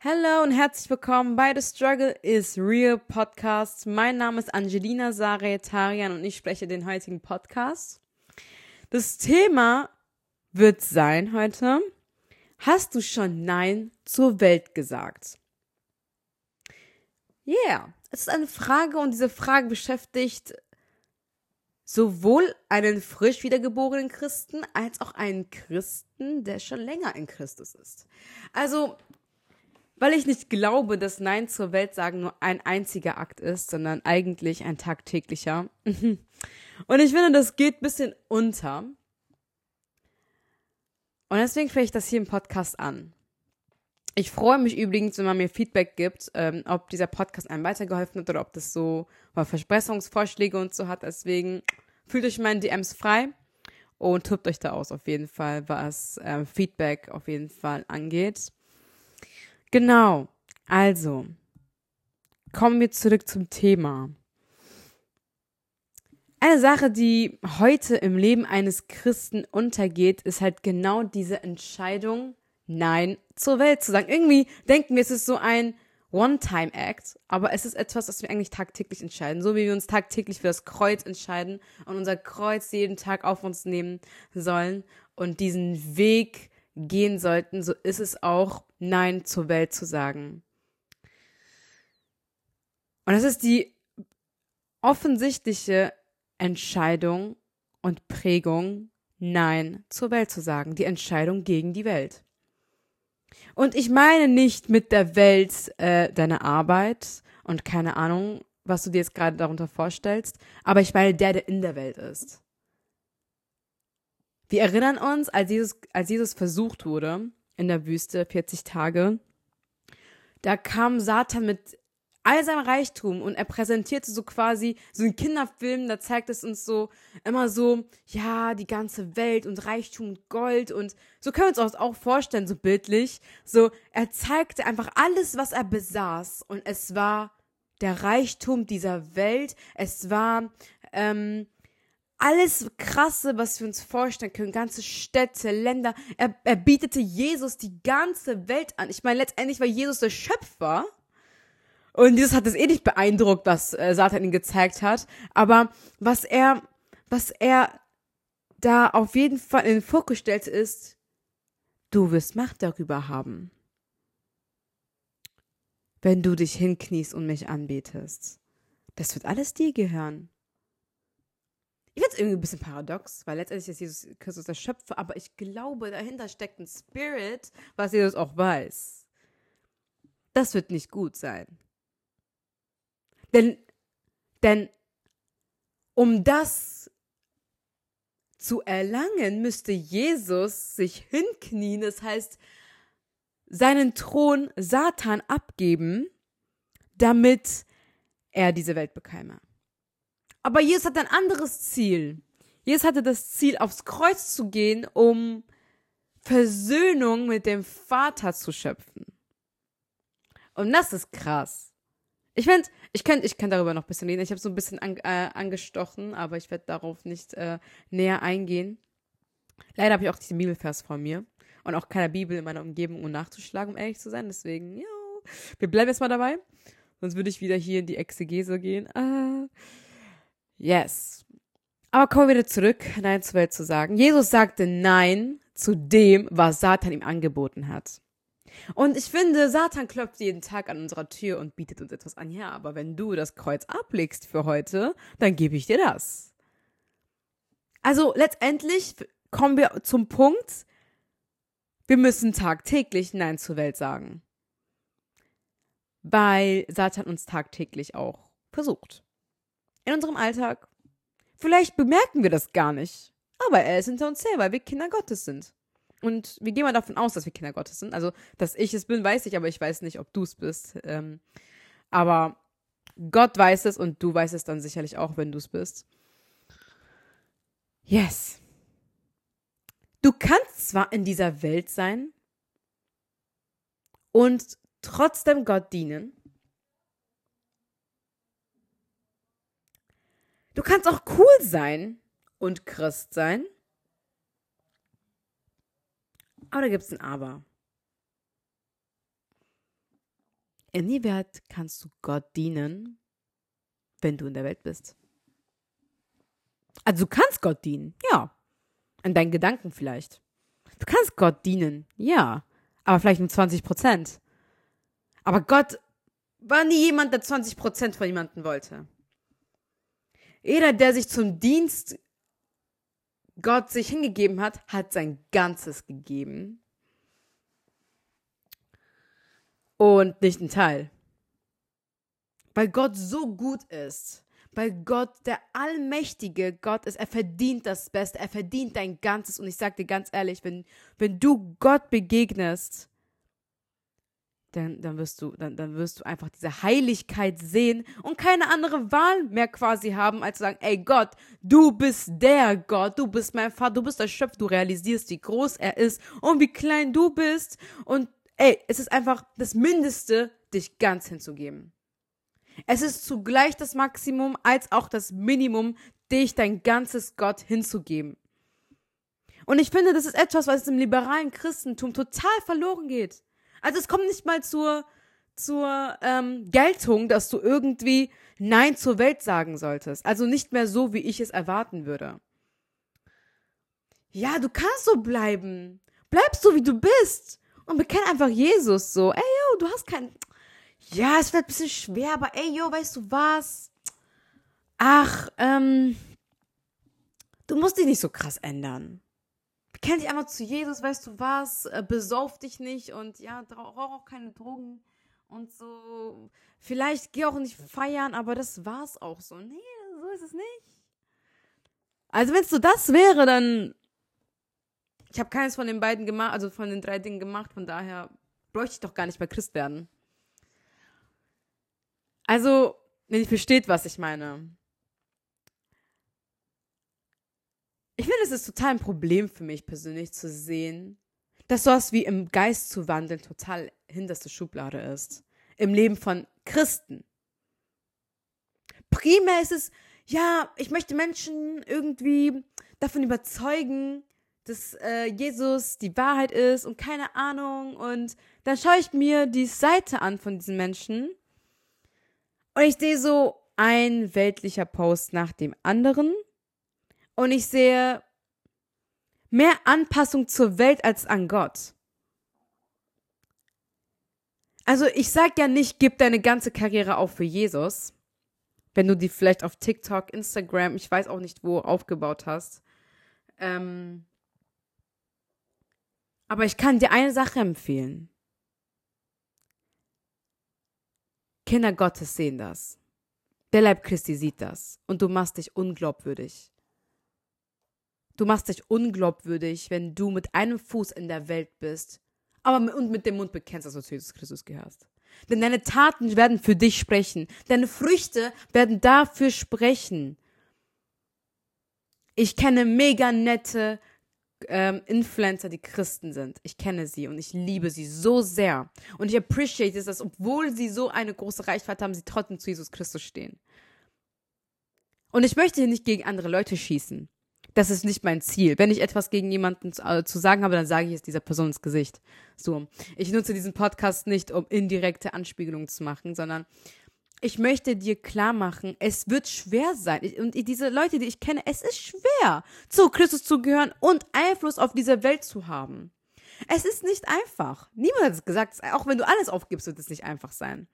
Hallo und herzlich willkommen bei The Struggle is Real Podcast. Mein Name ist Angelina Saretarian und ich spreche den heutigen Podcast. Das Thema wird sein heute, hast du schon Nein zur Welt gesagt? Yeah, es ist eine Frage und diese Frage beschäftigt sowohl einen frisch wiedergeborenen Christen als auch einen Christen, der schon länger in Christus ist. Also weil ich nicht glaube, dass Nein zur Welt sagen nur ein einziger Akt ist, sondern eigentlich ein tagtäglicher. Und ich finde, das geht ein bisschen unter. Und deswegen fange ich das hier im Podcast an. Ich freue mich übrigens, wenn man mir Feedback gibt, ähm, ob dieser Podcast einem weitergeholfen hat oder ob das so Versprechungsvorschläge und so hat. Deswegen fühlt euch meinen DMs frei und tobt euch da aus auf jeden Fall, was äh, Feedback auf jeden Fall angeht. Genau. Also, kommen wir zurück zum Thema. Eine Sache, die heute im Leben eines Christen untergeht, ist halt genau diese Entscheidung, Nein zur Welt zu sagen. Irgendwie denken wir, es ist so ein One-Time-Act, aber es ist etwas, was wir eigentlich tagtäglich entscheiden. So wie wir uns tagtäglich für das Kreuz entscheiden und unser Kreuz jeden Tag auf uns nehmen sollen und diesen Weg gehen sollten, so ist es auch, Nein zur Welt zu sagen. Und das ist die offensichtliche Entscheidung und Prägung, Nein zur Welt zu sagen. Die Entscheidung gegen die Welt. Und ich meine nicht mit der Welt äh, deine Arbeit und keine Ahnung, was du dir jetzt gerade darunter vorstellst, aber ich meine der, der in der Welt ist. Wir erinnern uns, als Jesus, als Jesus versucht wurde in der Wüste, 40 Tage, da kam Satan mit all seinem Reichtum und er präsentierte so quasi so einen Kinderfilm, da zeigt es uns so immer so, ja, die ganze Welt und Reichtum und Gold und so können wir uns auch vorstellen, so bildlich. So, er zeigte einfach alles, was er besaß und es war der Reichtum dieser Welt, es war ähm, alles Krasse, was wir uns vorstellen können, ganze Städte, Länder. Er, er bietete Jesus die ganze Welt an. Ich meine, letztendlich war Jesus der Schöpfer. Und Jesus hat es eh nicht beeindruckt, was äh, Satan ihm gezeigt hat. Aber was er, was er da auf jeden Fall in den Fokus stellte, ist, du wirst Macht darüber haben. Wenn du dich hinkniest und mich anbetest. Das wird alles dir gehören. Ich finde es irgendwie ein bisschen paradox, weil letztendlich ist Jesus Christus der Schöpfer, aber ich glaube, dahinter steckt ein Spirit, was Jesus auch weiß. Das wird nicht gut sein. Denn, denn um das zu erlangen, müsste Jesus sich hinknien, das heißt, seinen Thron Satan abgeben, damit er diese Welt bekäme. Aber Jesus hat ein anderes Ziel. Jesus hatte das Ziel, aufs Kreuz zu gehen, um Versöhnung mit dem Vater zu schöpfen. Und das ist krass. Ich finde, ich könnte ich kann darüber noch ein bisschen reden. Ich habe so ein bisschen an, äh, angestochen, aber ich werde darauf nicht äh, näher eingehen. Leider habe ich auch diesen Bibelvers vor mir und auch keine Bibel in meiner Umgebung, um nachzuschlagen, um ehrlich zu sein. Deswegen, ja, wir bleiben jetzt mal dabei. Sonst würde ich wieder hier in die Exegese gehen. Ah. Yes. Aber kommen wir wieder zurück, Nein zur Welt zu sagen. Jesus sagte Nein zu dem, was Satan ihm angeboten hat. Und ich finde, Satan klopft jeden Tag an unserer Tür und bietet uns etwas an. Ja, aber wenn du das Kreuz ablegst für heute, dann gebe ich dir das. Also letztendlich kommen wir zum Punkt, wir müssen tagtäglich Nein zur Welt sagen. Weil Satan uns tagtäglich auch versucht in unserem Alltag. Vielleicht bemerken wir das gar nicht, aber er ist hinter uns her, weil wir Kinder Gottes sind. Und wir gehen mal davon aus, dass wir Kinder Gottes sind. Also, dass ich es bin, weiß ich, aber ich weiß nicht, ob du es bist. Ähm, aber Gott weiß es und du weißt es dann sicherlich auch, wenn du es bist. Yes. Du kannst zwar in dieser Welt sein und trotzdem Gott dienen, Du kannst auch cool sein und Christ sein. Aber da gibt es ein Aber. inwieweit kannst du Gott dienen, wenn du in der Welt bist? Also du kannst Gott dienen, ja. In deinen Gedanken vielleicht. Du kannst Gott dienen, ja. Aber vielleicht nur 20 Prozent. Aber Gott war nie jemand, der 20 Prozent von jemandem wollte. Jeder, der sich zum Dienst Gott sich hingegeben hat, hat sein Ganzes gegeben. Und nicht ein Teil. Weil Gott so gut ist, weil Gott der allmächtige Gott ist, er verdient das Beste, er verdient dein Ganzes. Und ich sag dir ganz ehrlich, wenn, wenn du Gott begegnest, dann, dann, wirst du, dann, dann wirst du einfach diese Heiligkeit sehen und keine andere Wahl mehr quasi haben, als zu sagen, ey Gott, du bist der Gott, du bist mein Vater, du bist der Schöpfer, du realisierst, wie groß er ist und wie klein du bist. Und ey, es ist einfach das Mindeste, dich ganz hinzugeben. Es ist zugleich das Maximum als auch das Minimum, dich dein ganzes Gott hinzugeben. Und ich finde, das ist etwas, was im liberalen Christentum total verloren geht. Also es kommt nicht mal zur, zur ähm, Geltung, dass du irgendwie Nein zur Welt sagen solltest. Also nicht mehr so, wie ich es erwarten würde. Ja, du kannst so bleiben. Bleib so, wie du bist. Und bekenn einfach Jesus so. Ey, yo, du hast kein. Ja, es wird ein bisschen schwer, aber ey, yo, weißt du was? Ach, ähm. Du musst dich nicht so krass ändern kenn dich einfach zu Jesus, weißt du was, äh, besauf dich nicht und ja, rauch auch keine Drogen und so. Vielleicht geh auch nicht feiern, aber das war's auch so. Nee, so ist es nicht. Also wenn es so das wäre, dann ich habe keines von den beiden gemacht, also von den drei Dingen gemacht, von daher bräuchte ich doch gar nicht mehr Christ werden. Also, wenn ihr versteht, was ich meine. Ich finde, es ist total ein Problem für mich persönlich zu sehen, dass sowas wie im Geist zu wandeln total hinterste Schublade ist. Im Leben von Christen. Primär ist es, ja, ich möchte Menschen irgendwie davon überzeugen, dass äh, Jesus die Wahrheit ist und keine Ahnung. Und dann schaue ich mir die Seite an von diesen Menschen und ich sehe so ein weltlicher Post nach dem anderen und ich sehe mehr Anpassung zur Welt als an Gott. Also ich sag ja nicht, gib deine ganze Karriere auf für Jesus, wenn du die vielleicht auf TikTok, Instagram, ich weiß auch nicht wo aufgebaut hast. Ähm aber ich kann dir eine Sache empfehlen. Kinder Gottes sehen das. Der Leib Christi sieht das. Und du machst dich unglaubwürdig. Du machst dich unglaubwürdig, wenn du mit einem Fuß in der Welt bist, aber mit, und mit dem Mund bekennst, dass du zu Jesus Christus gehörst. Denn deine Taten werden für dich sprechen. Deine Früchte werden dafür sprechen. Ich kenne mega nette ähm, Influencer, die Christen sind. Ich kenne sie und ich liebe sie so sehr. Und ich appreciate es, dass obwohl sie so eine große Reichweite haben, sie trotzdem zu Jesus Christus stehen. Und ich möchte hier nicht gegen andere Leute schießen das ist nicht mein Ziel. Wenn ich etwas gegen jemanden zu, äh, zu, sagen habe, dann sage ich es dieser Person ins Gesicht. So. Ich nutze diesen Podcast nicht, um indirekte Anspiegelungen zu machen, sondern ich möchte dir klar machen, es wird schwer sein. Und diese Leute, die ich kenne, es ist schwer, zu Christus zu gehören und Einfluss auf diese Welt zu haben. Es ist nicht einfach. Niemand hat es gesagt, auch wenn du alles aufgibst, wird es nicht einfach sein.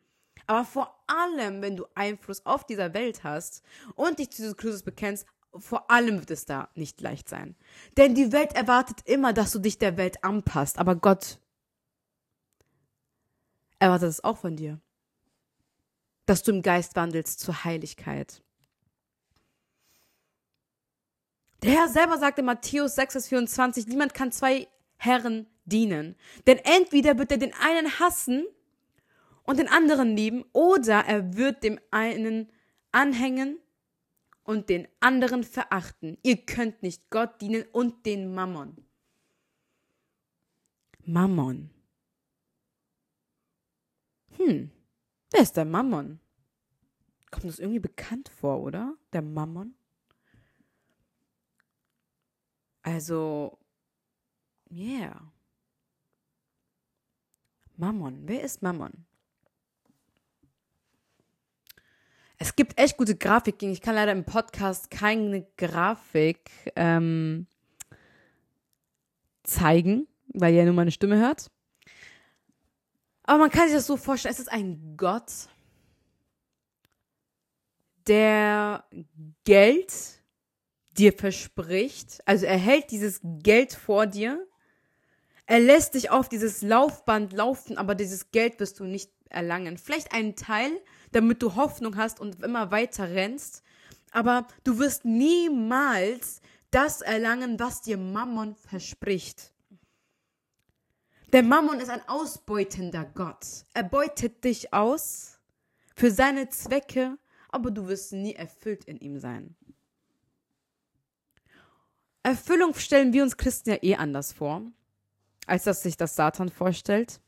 Aber vor allem, wenn du Einfluss auf dieser Welt hast und dich zu Jesus Christus bekennst, vor allem wird es da nicht leicht sein. Denn die Welt erwartet immer, dass du dich der Welt anpasst. Aber Gott erwartet es auch von dir. Dass du im Geist wandelst zur Heiligkeit. Der Herr selber sagt in Matthäus 6, Vers 24, niemand kann zwei Herren dienen. Denn entweder wird er den einen hassen und den anderen lieben, oder er wird dem einen anhängen und den anderen verachten. Ihr könnt nicht Gott dienen und den Mammon. Mammon. Hm, wer ist der Mammon? Kommt das irgendwie bekannt vor, oder? Der Mammon? Also, yeah. Mammon. Wer ist Mammon? Es gibt echt gute Grafiken. Ich kann leider im Podcast keine Grafik ähm, zeigen, weil ihr nur meine Stimme hört. Aber man kann sich das so vorstellen, es ist ein Gott, der Geld dir verspricht, also er hält dieses Geld vor dir, er lässt dich auf dieses Laufband laufen, aber dieses Geld wirst du nicht erlangen. Vielleicht einen Teil, damit du Hoffnung hast und immer weiter rennst, aber du wirst niemals das erlangen, was dir Mammon verspricht. Der Mammon ist ein ausbeutender Gott. Er beutet dich aus für seine Zwecke, aber du wirst nie erfüllt in ihm sein. Erfüllung stellen wir uns Christen ja eh anders vor, als dass sich das Satan vorstellt.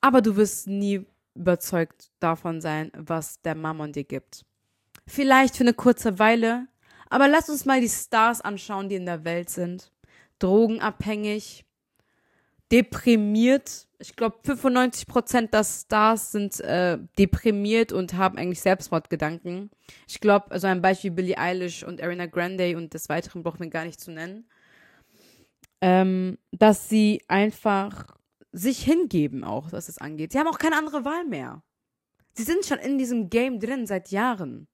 Aber du wirst nie überzeugt davon sein, was der Mammon dir gibt. Vielleicht für eine kurze Weile, aber lass uns mal die Stars anschauen, die in der Welt sind. Drogenabhängig, deprimiert. Ich glaube, 95 Prozent der Stars sind äh, deprimiert und haben eigentlich Selbstmordgedanken. Ich glaube, also ein Beispiel Billie Eilish und Ariana Grande und des Weiteren brauchen wir gar nicht zu nennen. Ähm, dass sie einfach sich hingeben, auch was es angeht. Sie haben auch keine andere Wahl mehr. Sie sind schon in diesem Game drin seit Jahren.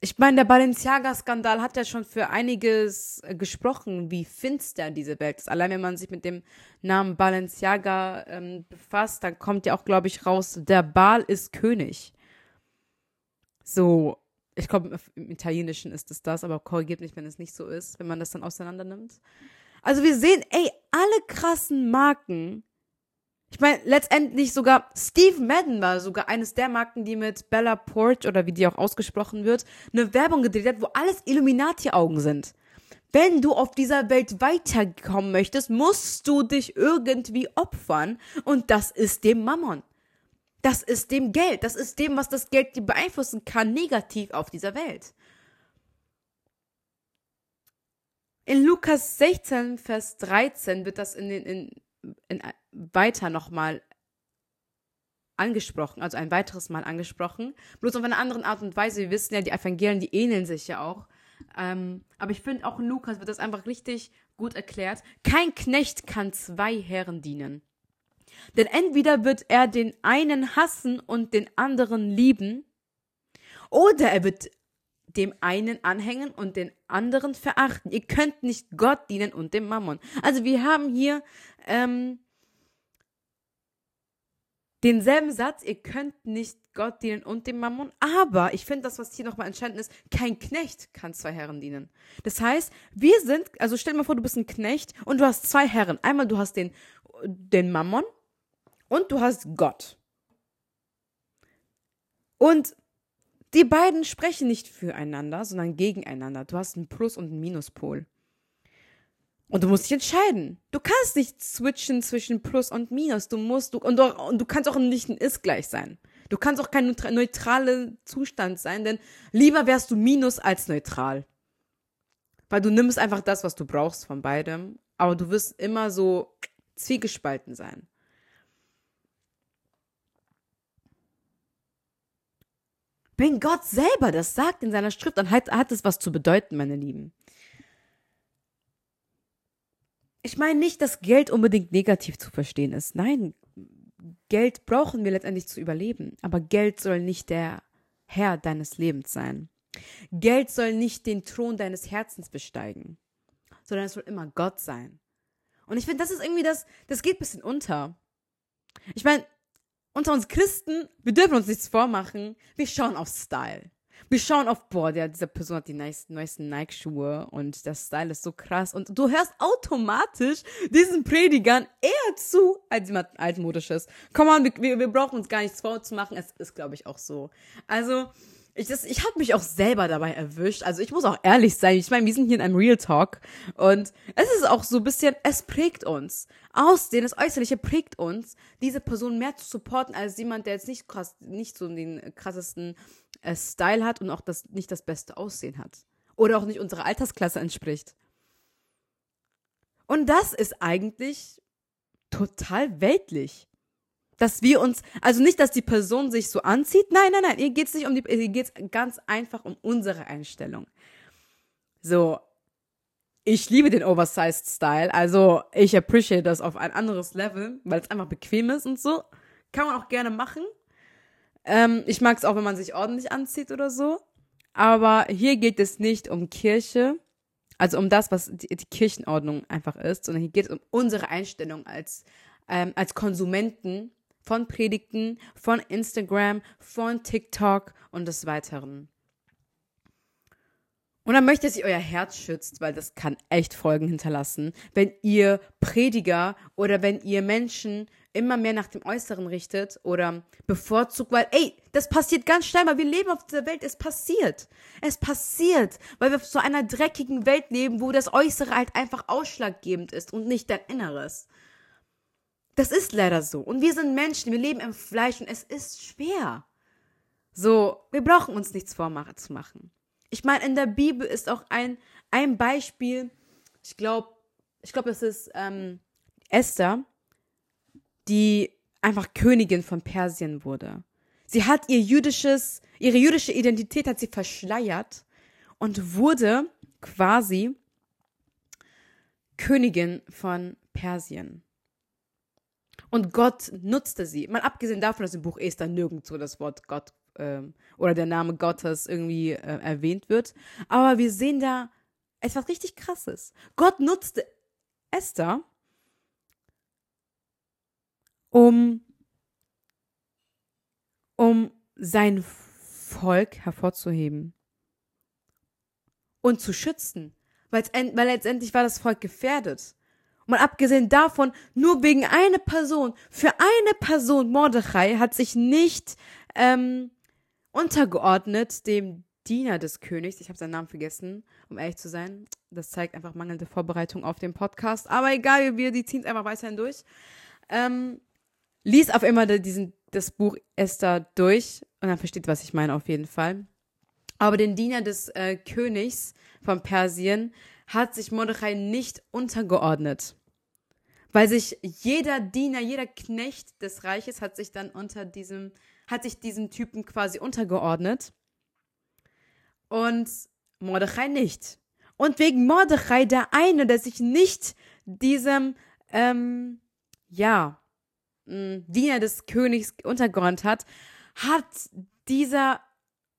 Ich meine, der Balenciaga-Skandal hat ja schon für einiges äh, gesprochen, wie finster diese Welt ist. Allein wenn man sich mit dem Namen Balenciaga ähm, befasst, dann kommt ja auch, glaube ich, raus, der Bal ist König. So, ich glaube, im Italienischen ist es das, aber korrigiert mich, wenn es nicht so ist, wenn man das dann auseinander nimmt. Also wir sehen, ey, alle krassen Marken ich meine, letztendlich sogar Steve Madden war sogar eines der Marken, die mit Bella Porch oder wie die auch ausgesprochen wird, eine Werbung gedreht hat, wo alles Illuminati-Augen sind. Wenn du auf dieser Welt weiterkommen möchtest, musst du dich irgendwie opfern und das ist dem Mammon. Das ist dem Geld. Das ist dem, was das Geld dir beeinflussen kann, negativ auf dieser Welt. In Lukas 16, Vers 13 wird das in den, in, in, weiter nochmal angesprochen, also ein weiteres Mal angesprochen, bloß auf eine andere Art und Weise. Wir wissen ja, die Evangelien, die ähneln sich ja auch. Ähm, aber ich finde auch in Lukas wird das einfach richtig gut erklärt. Kein Knecht kann zwei Herren dienen. Denn entweder wird er den einen hassen und den anderen lieben, oder er wird dem einen anhängen und den anderen verachten. Ihr könnt nicht Gott dienen und dem Mammon. Also wir haben hier ähm, denselben Satz, ihr könnt nicht Gott dienen und dem Mammon, aber ich finde das, was hier nochmal entscheidend ist, kein Knecht kann zwei Herren dienen. Das heißt, wir sind, also stell dir mal vor, du bist ein Knecht und du hast zwei Herren. Einmal du hast den, den Mammon und du hast Gott. Und die beiden sprechen nicht füreinander, sondern gegeneinander. Du hast einen Plus- und einen Minuspol. Und du musst dich entscheiden. Du kannst nicht switchen zwischen Plus und Minus. Du musst, du, und, du, und du kannst auch nicht ein Ist gleich sein. Du kannst auch kein neutraler Zustand sein, denn lieber wärst du Minus als neutral. Weil du nimmst einfach das, was du brauchst von beidem, aber du wirst immer so zwiegespalten sein. Wenn Gott selber das sagt in seiner Schrift, dann hat, hat es was zu bedeuten, meine Lieben. Ich meine nicht, dass Geld unbedingt negativ zu verstehen ist. Nein, Geld brauchen wir letztendlich zu überleben. Aber Geld soll nicht der Herr deines Lebens sein. Geld soll nicht den Thron deines Herzens besteigen, sondern es soll immer Gott sein. Und ich finde, das ist irgendwie das, das geht ein bisschen unter. Ich meine, unter uns Christen, wir dürfen uns nichts vormachen, wir schauen auf Style. Wir schauen auf, boah, der, diese Person hat die nice, neuesten Nike-Schuhe und der Style ist so krass. Und du hörst automatisch diesen Predigern eher zu als jemand altmodisches. Komm on, wir, wir brauchen uns gar nichts vorzumachen. Es ist, glaube ich, auch so. Also, ich, das, ich habe mich auch selber dabei erwischt. Also ich muss auch ehrlich sein. Ich meine, wir sind hier in einem Real Talk. Und es ist auch so ein bisschen, es prägt uns. Aussehen, das Äußerliche prägt uns, diese Person mehr zu supporten als jemand, der jetzt nicht krass, nicht so den krassesten äh, Style hat und auch das, nicht das beste Aussehen hat. Oder auch nicht unserer Altersklasse entspricht. Und das ist eigentlich total weltlich. Dass wir uns, also nicht, dass die Person sich so anzieht. Nein, nein, nein. Ihr geht's nicht um die, ihr geht's ganz einfach um unsere Einstellung. So. Ich liebe den Oversized Style. Also, ich appreciate das auf ein anderes Level, weil es einfach bequem ist und so. Kann man auch gerne machen. Ähm, ich mag es auch, wenn man sich ordentlich anzieht oder so. Aber hier geht es nicht um Kirche, also um das, was die, die Kirchenordnung einfach ist, sondern hier geht es um unsere Einstellung als, ähm, als Konsumenten von Predigten, von Instagram, von TikTok und des Weiteren. Und dann möchte ich, dass ihr euer Herz schützt, weil das kann echt Folgen hinterlassen, wenn ihr Prediger oder wenn ihr Menschen immer mehr nach dem Äußeren richtet oder bevorzugt, weil, ey, das passiert ganz schnell, weil wir leben auf dieser Welt, es passiert. Es passiert, weil wir auf so einer dreckigen Welt leben, wo das Äußere halt einfach ausschlaggebend ist und nicht dein Inneres. Das ist leider so. Und wir sind Menschen, wir leben im Fleisch und es ist schwer. So, wir brauchen uns nichts vorzumachen. Ich meine, in der Bibel ist auch ein, ein Beispiel, ich glaube, ich glaube, das ist ähm, Esther, die einfach Königin von Persien wurde. Sie hat ihr jüdisches, ihre jüdische Identität hat sie verschleiert und wurde quasi Königin von Persien. Und Gott nutzte sie. Mal abgesehen davon, dass im Buch Esther nirgendwo das Wort Gott ähm, oder der Name Gottes irgendwie äh, erwähnt wird. Aber wir sehen da etwas richtig Krasses. Gott nutzte Esther, um, um sein Volk hervorzuheben und zu schützen, weil letztendlich war das Volk gefährdet. Mal abgesehen davon, nur wegen einer Person, für eine Person, Mordechai, hat sich nicht ähm, untergeordnet dem Diener des Königs. Ich habe seinen Namen vergessen, um ehrlich zu sein. Das zeigt einfach mangelnde Vorbereitung auf den Podcast. Aber egal, wir ziehen es einfach weiterhin durch. Ähm, lies auf immer diesen, das Buch Esther durch und dann versteht, was ich meine auf jeden Fall. Aber den Diener des äh, Königs von Persien hat sich Mordechai nicht untergeordnet. Weil sich jeder Diener, jeder Knecht des Reiches hat sich dann unter diesem, hat sich diesem Typen quasi untergeordnet. Und Mordechai nicht. Und wegen Mordechai, der eine, der sich nicht diesem, ähm, ja, Diener des Königs untergeordnet hat, hat dieser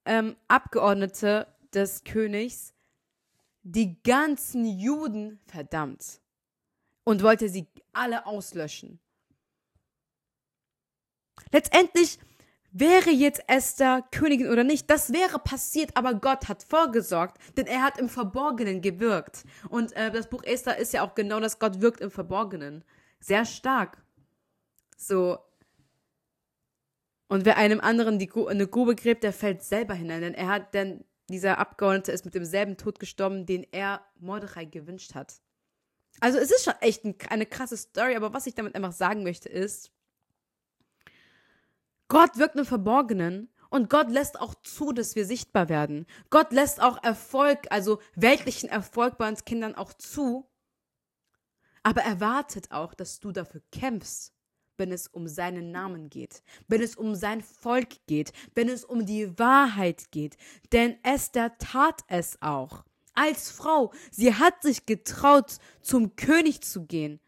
ähm, Abgeordnete des Königs die ganzen Juden verdammt und wollte sie alle auslöschen. Letztendlich wäre jetzt Esther Königin oder nicht, das wäre passiert, aber Gott hat vorgesorgt, denn er hat im Verborgenen gewirkt. Und äh, das Buch Esther ist ja auch genau das, Gott wirkt im Verborgenen. Sehr stark. So. Und wer einem anderen die, eine Grube gräbt, der fällt selber hinein, denn er hat, denn dieser Abgeordnete ist mit demselben Tod gestorben, den er Mordechai gewünscht hat. Also es ist schon echt ein, eine krasse Story, aber was ich damit einfach sagen möchte ist, Gott wirkt im Verborgenen und Gott lässt auch zu, dass wir sichtbar werden. Gott lässt auch Erfolg, also weltlichen Erfolg bei uns Kindern auch zu, aber erwartet auch, dass du dafür kämpfst wenn es um seinen Namen geht, wenn es um sein Volk geht, wenn es um die Wahrheit geht. Denn Esther tat es auch. Als Frau, sie hat sich getraut, zum König zu gehen.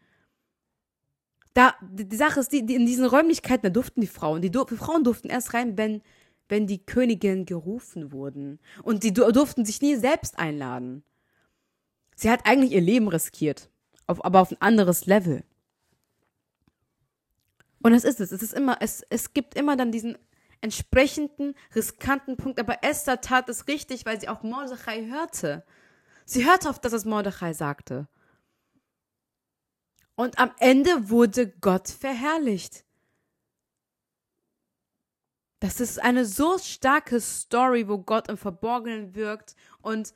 Da, die Sache ist, die, die in diesen Räumlichkeiten, da durften die Frauen, die, die Frauen durften erst rein, wenn, wenn die Königin gerufen wurden. Und die durften sich nie selbst einladen. Sie hat eigentlich ihr Leben riskiert, auf, aber auf ein anderes Level. Und das ist es. Es ist immer, es, es gibt immer dann diesen entsprechenden, riskanten Punkt. Aber Esther tat es richtig, weil sie auf Mordechai hörte. Sie hörte auf das, was Mordechai sagte. Und am Ende wurde Gott verherrlicht. Das ist eine so starke Story, wo Gott im Verborgenen wirkt. Und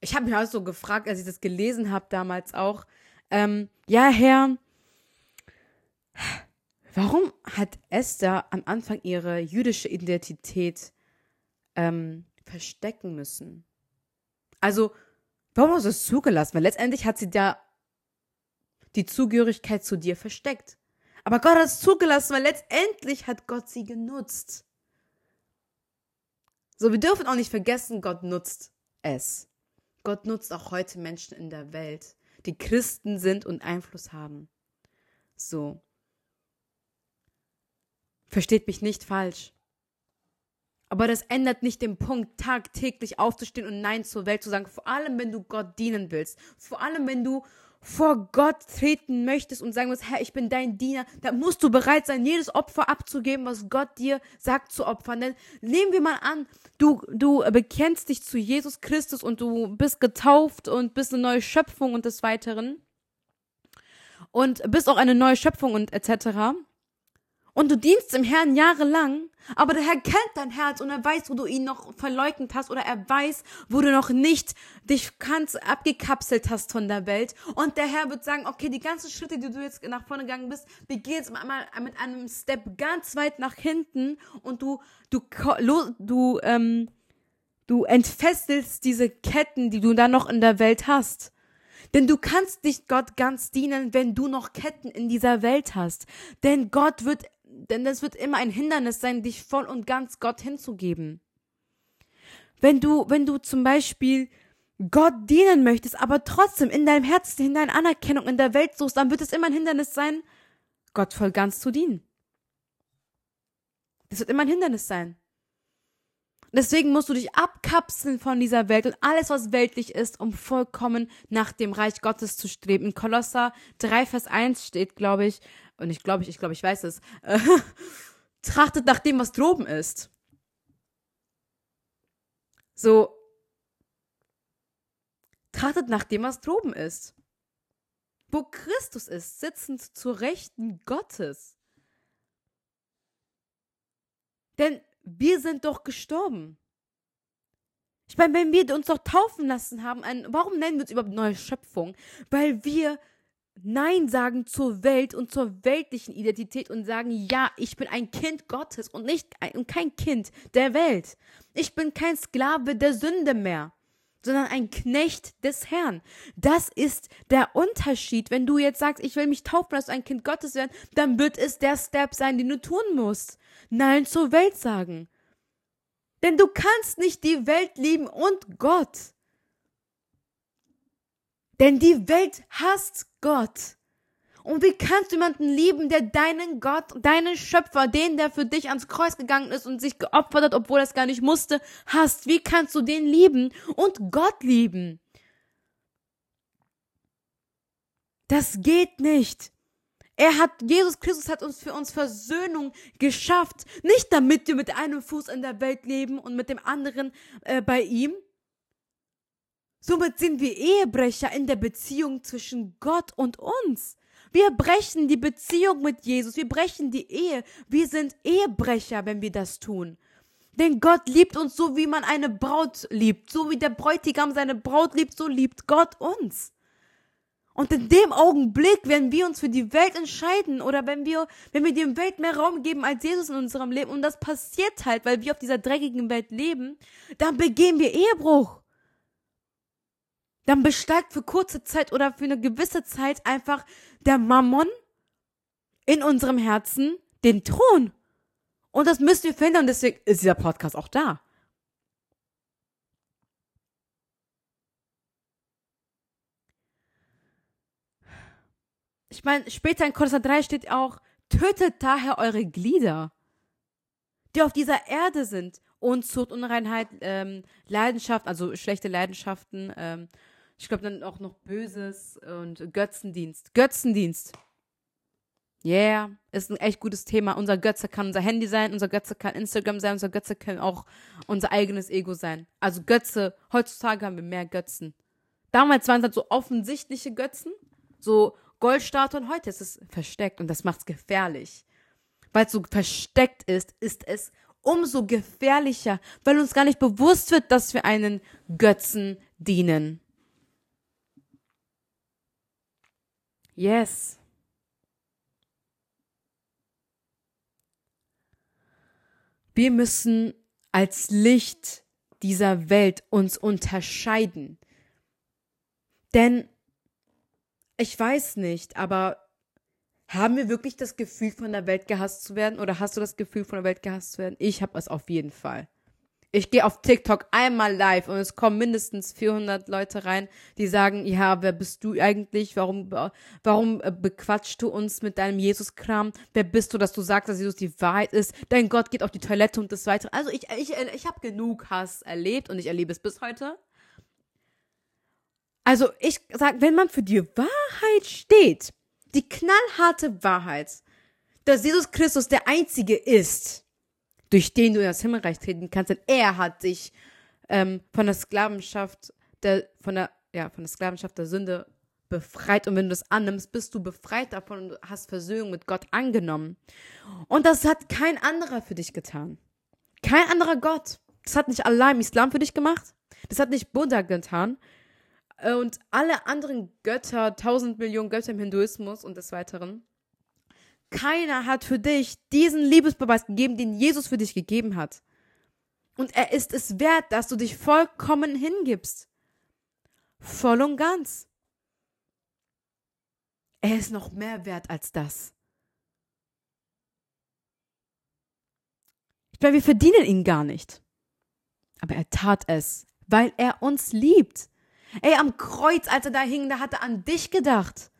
ich habe mich auch so gefragt, als ich das gelesen habe damals auch, ähm, ja, Herr, Warum hat Esther am Anfang ihre jüdische Identität ähm, verstecken müssen? Also, warum hast du es zugelassen? Weil letztendlich hat sie da die Zugehörigkeit zu dir versteckt. Aber Gott hat es zugelassen, weil letztendlich hat Gott sie genutzt. So, wir dürfen auch nicht vergessen, Gott nutzt es. Gott nutzt auch heute Menschen in der Welt, die Christen sind und Einfluss haben. So. Versteht mich nicht falsch. Aber das ändert nicht den Punkt, tagtäglich aufzustehen und Nein zur Welt zu sagen. Vor allem, wenn du Gott dienen willst. Vor allem, wenn du vor Gott treten möchtest und sagen musst, Herr, ich bin dein Diener, dann musst du bereit sein, jedes Opfer abzugeben, was Gott dir sagt zu opfern. Denn nehmen wir mal an, du, du bekennst dich zu Jesus Christus und du bist getauft und bist eine neue Schöpfung und des Weiteren. Und bist auch eine neue Schöpfung und etc und du dienst dem Herrn jahrelang, aber der Herr kennt dein Herz und er weiß, wo du ihn noch verleugnet hast oder er weiß, wo du noch nicht dich ganz abgekapselt hast von der Welt und der Herr wird sagen, okay, die ganzen Schritte, die du jetzt nach vorne gegangen bist, wir gehen jetzt mit einem Step ganz weit nach hinten und du, du, du, ähm, du entfesselst diese Ketten, die du dann noch in der Welt hast. Denn du kannst nicht Gott ganz dienen, wenn du noch Ketten in dieser Welt hast. Denn Gott wird denn es wird immer ein Hindernis sein, dich voll und ganz Gott hinzugeben. Wenn du, wenn du zum Beispiel Gott dienen möchtest, aber trotzdem in deinem Herzen in deiner Anerkennung in der Welt suchst, dann wird es immer ein Hindernis sein, Gott voll ganz zu dienen. Das wird immer ein Hindernis sein. Deswegen musst du dich abkapseln von dieser Welt und alles, was weltlich ist, um vollkommen nach dem Reich Gottes zu streben. In Kolosser 3, Vers 1 steht, glaube ich, und ich glaube, ich, ich glaube, ich weiß es, äh, trachtet nach dem, was droben ist. So, trachtet nach dem, was droben ist. Wo Christus ist, sitzend zur Rechten Gottes. Denn wir sind doch gestorben. Ich meine, wenn wir uns doch taufen lassen haben, warum nennen wir uns überhaupt neue Schöpfung? Weil wir Nein sagen zur Welt und zur weltlichen Identität und sagen, ja, ich bin ein Kind Gottes und nicht ein, kein Kind der Welt. Ich bin kein Sklave der Sünde mehr, sondern ein Knecht des Herrn. Das ist der Unterschied. Wenn du jetzt sagst, ich will mich taufen lassen, ein Kind Gottes werden, dann wird es der Step sein, den du tun musst. Nein zur Welt sagen. Denn du kannst nicht die Welt lieben und Gott. Denn die Welt hasst Gott. Und wie kannst du jemanden lieben, der deinen Gott, deinen Schöpfer, den, der für dich ans Kreuz gegangen ist und sich geopfert hat, obwohl er es gar nicht musste, hasst? Wie kannst du den lieben und Gott lieben? Das geht nicht. Er hat, Jesus Christus hat uns für uns Versöhnung geschafft. Nicht damit wir mit einem Fuß in der Welt leben und mit dem anderen äh, bei ihm, Somit sind wir Ehebrecher in der Beziehung zwischen Gott und uns. Wir brechen die Beziehung mit Jesus, wir brechen die Ehe. Wir sind Ehebrecher, wenn wir das tun. Denn Gott liebt uns so, wie man eine Braut liebt. So wie der Bräutigam seine Braut liebt, so liebt Gott uns. Und in dem Augenblick, wenn wir uns für die Welt entscheiden oder wenn wir, wenn wir dem Welt mehr Raum geben als Jesus in unserem Leben und das passiert halt, weil wir auf dieser dreckigen Welt leben, dann begehen wir Ehebruch dann besteigt für kurze Zeit oder für eine gewisse Zeit einfach der Mammon in unserem Herzen den Thron. Und das müssen wir verhindern, deswegen ist dieser Podcast auch da. Ich meine, später in Kolosser 3 steht auch, tötet daher eure Glieder, die auf dieser Erde sind. Unzucht, Unreinheit, ähm, Leidenschaft, also schlechte Leidenschaften, ähm, ich glaube dann auch noch Böses und Götzendienst. Götzendienst. Yeah, ist ein echt gutes Thema. Unser Götze kann unser Handy sein, unser Götze kann Instagram sein, unser Götze kann auch unser eigenes Ego sein. Also Götze, heutzutage haben wir mehr Götzen. Damals waren es halt so offensichtliche Götzen, so Goldstatuen, heute ist es versteckt und das macht es gefährlich. Weil es so versteckt ist, ist es umso gefährlicher, weil uns gar nicht bewusst wird, dass wir einen Götzen dienen. Yes. Wir müssen als Licht dieser Welt uns unterscheiden. Denn ich weiß nicht, aber Haben wir wirklich das Gefühl, von der Welt gehasst zu werden? Oder hast du das Gefühl, von der Welt gehasst zu werden? Ich habe es auf jeden Fall. Ich gehe auf TikTok einmal live und es kommen mindestens 400 Leute rein, die sagen, ja, wer bist du eigentlich? Warum, warum äh, bequatschst du uns mit deinem Jesus-Kram? Wer bist du, dass du sagst, dass Jesus die Wahrheit ist? Dein Gott geht auf die Toilette und das Weitere. Also ich, ich, ich habe genug Hass erlebt und ich erlebe es bis heute. Also ich sag, wenn man für die Wahrheit steht, die knallharte Wahrheit, dass Jesus Christus der Einzige ist, durch den du in das Himmelreich treten kannst, denn er hat dich ähm, von der Sklavenschaft der, von der, ja, von der Sklavenschaft der Sünde befreit und wenn du das annimmst, bist du befreit davon und hast Versöhnung mit Gott angenommen. Und das hat kein anderer für dich getan. Kein anderer Gott. Das hat nicht Allah im Islam für dich gemacht. Das hat nicht Buddha getan. Und alle anderen Götter, tausend Millionen Götter im Hinduismus und des Weiteren, keiner hat für dich diesen Liebesbeweis gegeben, den Jesus für dich gegeben hat. Und er ist es wert, dass du dich vollkommen hingibst. Voll und ganz. Er ist noch mehr wert als das. Ich meine, wir verdienen ihn gar nicht. Aber er tat es, weil er uns liebt. Ey, am Kreuz, als er da hing, da hat er an dich gedacht.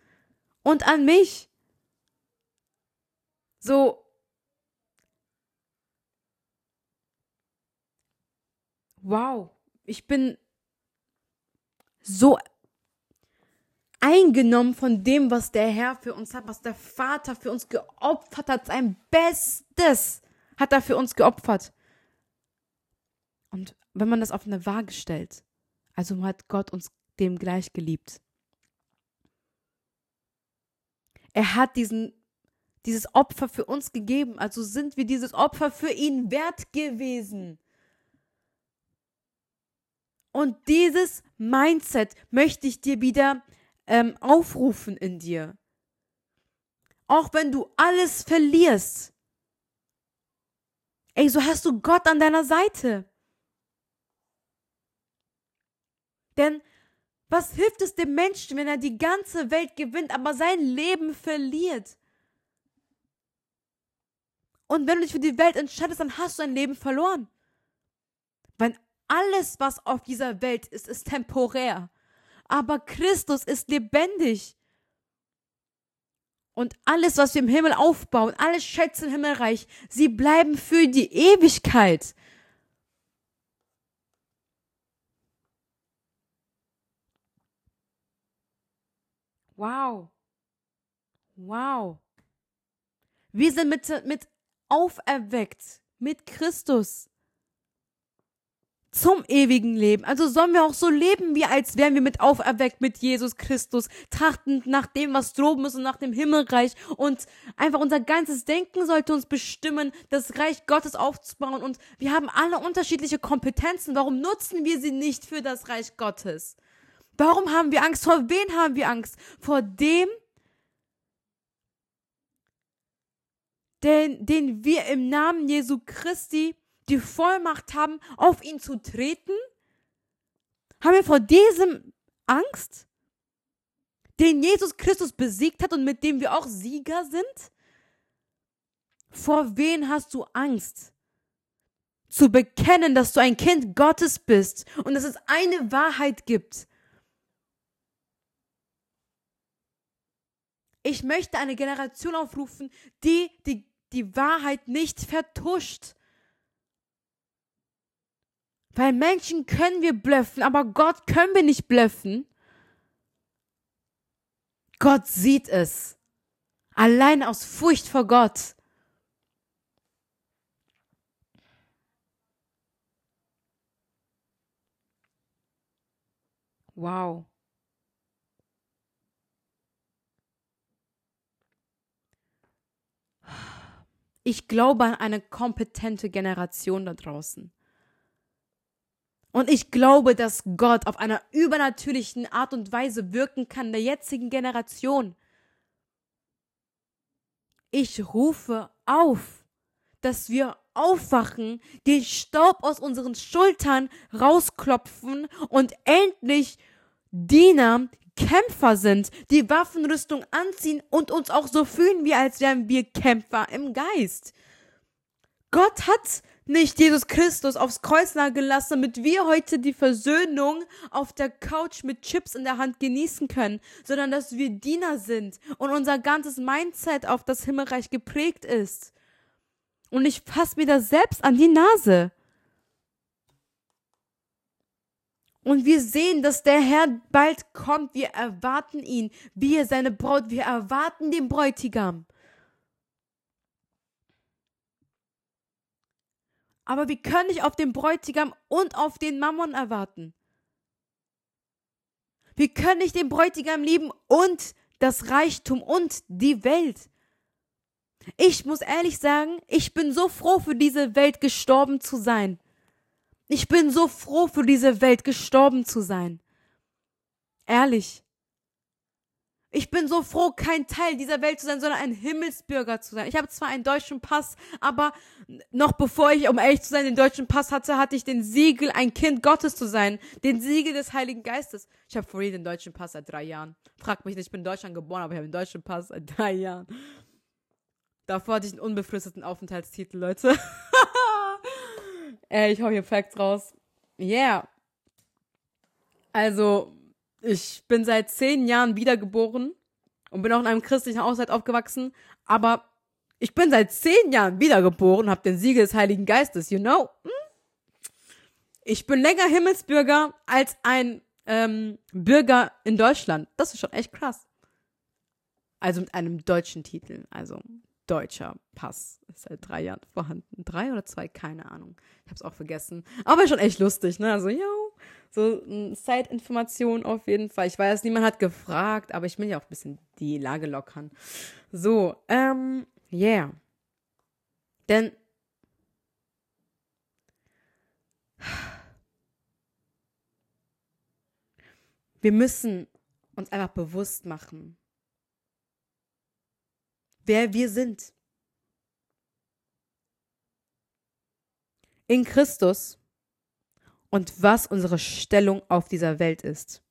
Und an mich. So. Wow. Ich bin so eingenommen von dem, was der Herr für uns hat, was der Vater für uns geopfert hat. Sein Bestes hat er für uns geopfert. Und wenn man das auf eine Waage stellt, also hat Gott uns dem gleich geliebt. Er hat diesen dieses Opfer für uns gegeben. Also sind wir dieses Opfer für ihn wert gewesen. Und dieses Mindset möchte ich dir wieder ähm, aufrufen in dir. Auch wenn du alles verlierst. Ey, so hast du Gott an deiner Seite. Denn was hilft es dem Menschen, wenn er die ganze Welt gewinnt, aber sein Leben verliert? Und wenn du dich für die Welt entscheidest, dann hast du dein Leben verloren. Weil alles, was auf dieser Welt ist, ist temporär. Aber Christus ist lebendig. Und alles, was wir im Himmel aufbauen, alle Schätze im Himmelreich, sie bleiben für die Ewigkeit. Wow. Wow. Wir sind mit, mit auferweckt mit Christus zum ewigen Leben. Also sollen wir auch so leben, wie als wären wir mit auferweckt mit Jesus Christus, trachtend nach dem, was droben ist und nach dem Himmelreich. Und einfach unser ganzes Denken sollte uns bestimmen, das Reich Gottes aufzubauen. Und wir haben alle unterschiedliche Kompetenzen. Warum nutzen wir sie nicht für das Reich Gottes? Warum haben wir Angst? Vor wen haben wir Angst? Vor dem, den, den wir im Namen Jesu Christi die Vollmacht haben, auf ihn zu treten? Haben wir vor diesem Angst, den Jesus Christus besiegt hat und mit dem wir auch Sieger sind? Vor wen hast du Angst? Zu bekennen, dass du ein Kind Gottes bist und dass es eine Wahrheit gibt. Ich möchte eine Generation aufrufen, die die die Wahrheit nicht vertuscht. Weil Menschen können wir blöffen, aber Gott können wir nicht blöffen. Gott sieht es. Allein aus Furcht vor Gott. Wow. Ich glaube an eine kompetente Generation da draußen. Und ich glaube, dass Gott auf einer übernatürlichen Art und Weise wirken kann der jetzigen Generation. Ich rufe auf, dass wir aufwachen, den Staub aus unseren Schultern rausklopfen und endlich Diener, Kämpfer sind, die Waffenrüstung anziehen und uns auch so fühlen, wie als wären wir Kämpfer im Geist. Gott hat nicht Jesus Christus aufs Kreuz nageln damit wir heute die Versöhnung auf der Couch mit Chips in der Hand genießen können, sondern dass wir Diener sind und unser ganzes Mindset auf das Himmelreich geprägt ist. Und ich fasse mir das selbst an die Nase. Und wir sehen, dass der Herr bald kommt. Wir erwarten ihn. Wir, seine Braut, wir erwarten den Bräutigam. Aber wir können nicht auf den Bräutigam und auf den Mammon erwarten. Wir können nicht den Bräutigam lieben und das Reichtum und die Welt. Ich muss ehrlich sagen, ich bin so froh für diese Welt gestorben zu sein. Ich bin so froh für diese Welt gestorben zu sein. Ehrlich. Ich bin so froh, kein Teil dieser Welt zu sein, sondern ein Himmelsbürger zu sein. Ich habe zwar einen deutschen Pass, aber noch bevor ich, um ehrlich zu sein, den deutschen Pass hatte, hatte ich den Siegel, ein Kind Gottes zu sein. Den Siegel des Heiligen Geistes. Ich habe vorhin den deutschen Pass seit drei Jahren. Frag mich nicht, ich bin in Deutschland geboren, aber ich habe den deutschen Pass seit drei Jahren. Davor hatte ich einen unbefristeten Aufenthaltstitel, Leute. Ey, ich hau hier Facts raus. Yeah. Also, ich bin seit zehn Jahren wiedergeboren und bin auch in einem christlichen Haushalt aufgewachsen, aber ich bin seit zehn Jahren wiedergeboren und habe den Siegel des Heiligen Geistes, you know? Hm? Ich bin länger Himmelsbürger als ein ähm, Bürger in Deutschland. Das ist schon echt krass. Also mit einem deutschen Titel, also deutscher Pass ist seit drei Jahren vorhanden. Drei oder zwei, keine Ahnung. Ich hab's auch vergessen. Aber schon echt lustig, ne? Also, yo, so eine Side-Information auf jeden Fall. Ich weiß, niemand hat gefragt, aber ich will ja auch ein bisschen die Lage lockern. So, ähm, yeah. Denn wir müssen uns einfach bewusst machen, wer wir sind. In Christus und was unsere Stellung auf dieser Welt ist.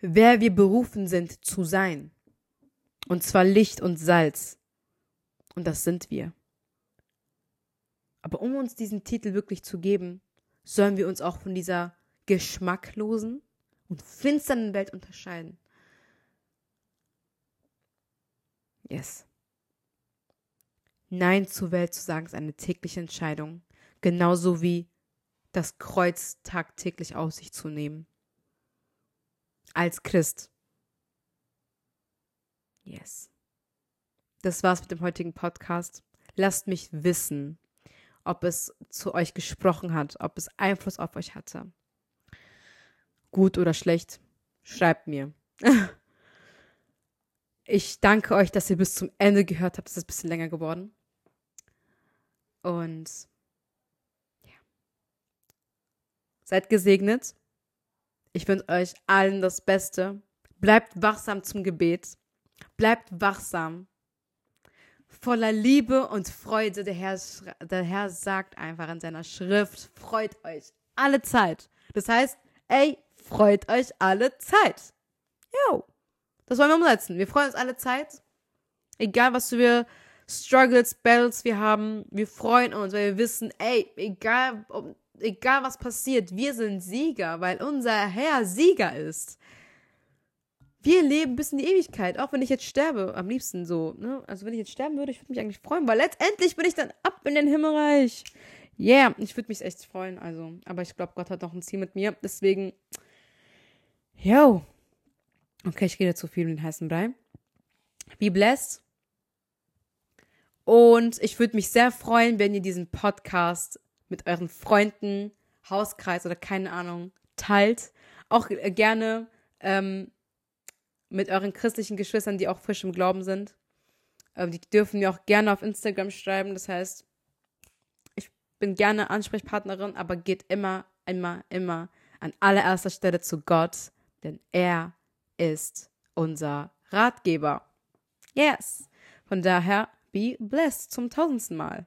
Wer wir berufen sind zu sein. Und zwar Licht und Salz. Und das sind wir. Aber um uns diesen Titel wirklich zu geben, sollen wir uns auch von dieser geschmacklosen und finsternen Welt unterscheiden. Yes. Nein zur Welt zu sagen ist eine tägliche Entscheidung, genauso wie das Kreuz tagtäglich auf sich zu nehmen. Als Christ. Yes. Das war's mit dem heutigen Podcast. Lasst mich wissen, ob es zu euch gesprochen hat, ob es Einfluss auf euch hatte. Gut oder schlecht, schreibt mir. ich danke euch, dass ihr bis zum Ende gehört habt. Es ist ein bisschen länger geworden. Und Seid gesegnet. Ich wünsche euch allen das Beste. Bleibt wachsam zum Gebet. Bleibt wachsam. Voller Liebe und Freude. Der Herr, der Herr sagt einfach in seiner Schrift, freut euch alle Zeit. Das heißt, ey, freut euch alle Zeit. Jo. Das wollen wir umsetzen. Wir freuen uns alle Zeit. Egal, was für Struggles, Battles wir haben. Wir freuen uns, weil wir wissen, ey, egal, ob egal was passiert, wir sind Sieger, weil unser Herr Sieger ist. Wir leben bis in die Ewigkeit, auch wenn ich jetzt sterbe, am liebsten so, ne? Also wenn ich jetzt sterben würde, ich würde mich eigentlich freuen, weil letztendlich bin ich dann ab in den Himmelreich. Yeah, ich würde mich echt freuen, also. Aber ich glaube, Gott hat noch ein Ziel mit mir, deswegen, yo. Okay, ich rede zu viel mit den heißen Brei. Be blessed. Und ich würde mich sehr freuen, wenn ihr diesen Podcast mit euren Freunden, Hauskreis oder keine Ahnung teilt. Auch äh, gerne ähm, mit euren christlichen Geschwistern, die auch frisch im Glauben sind. Ähm, die dürfen mir auch gerne auf Instagram schreiben. Das heißt, ich bin gerne Ansprechpartnerin, aber geht immer, immer, immer an allererster Stelle zu Gott, denn er ist unser Ratgeber. Yes. Von daher, be blessed zum tausendsten Mal.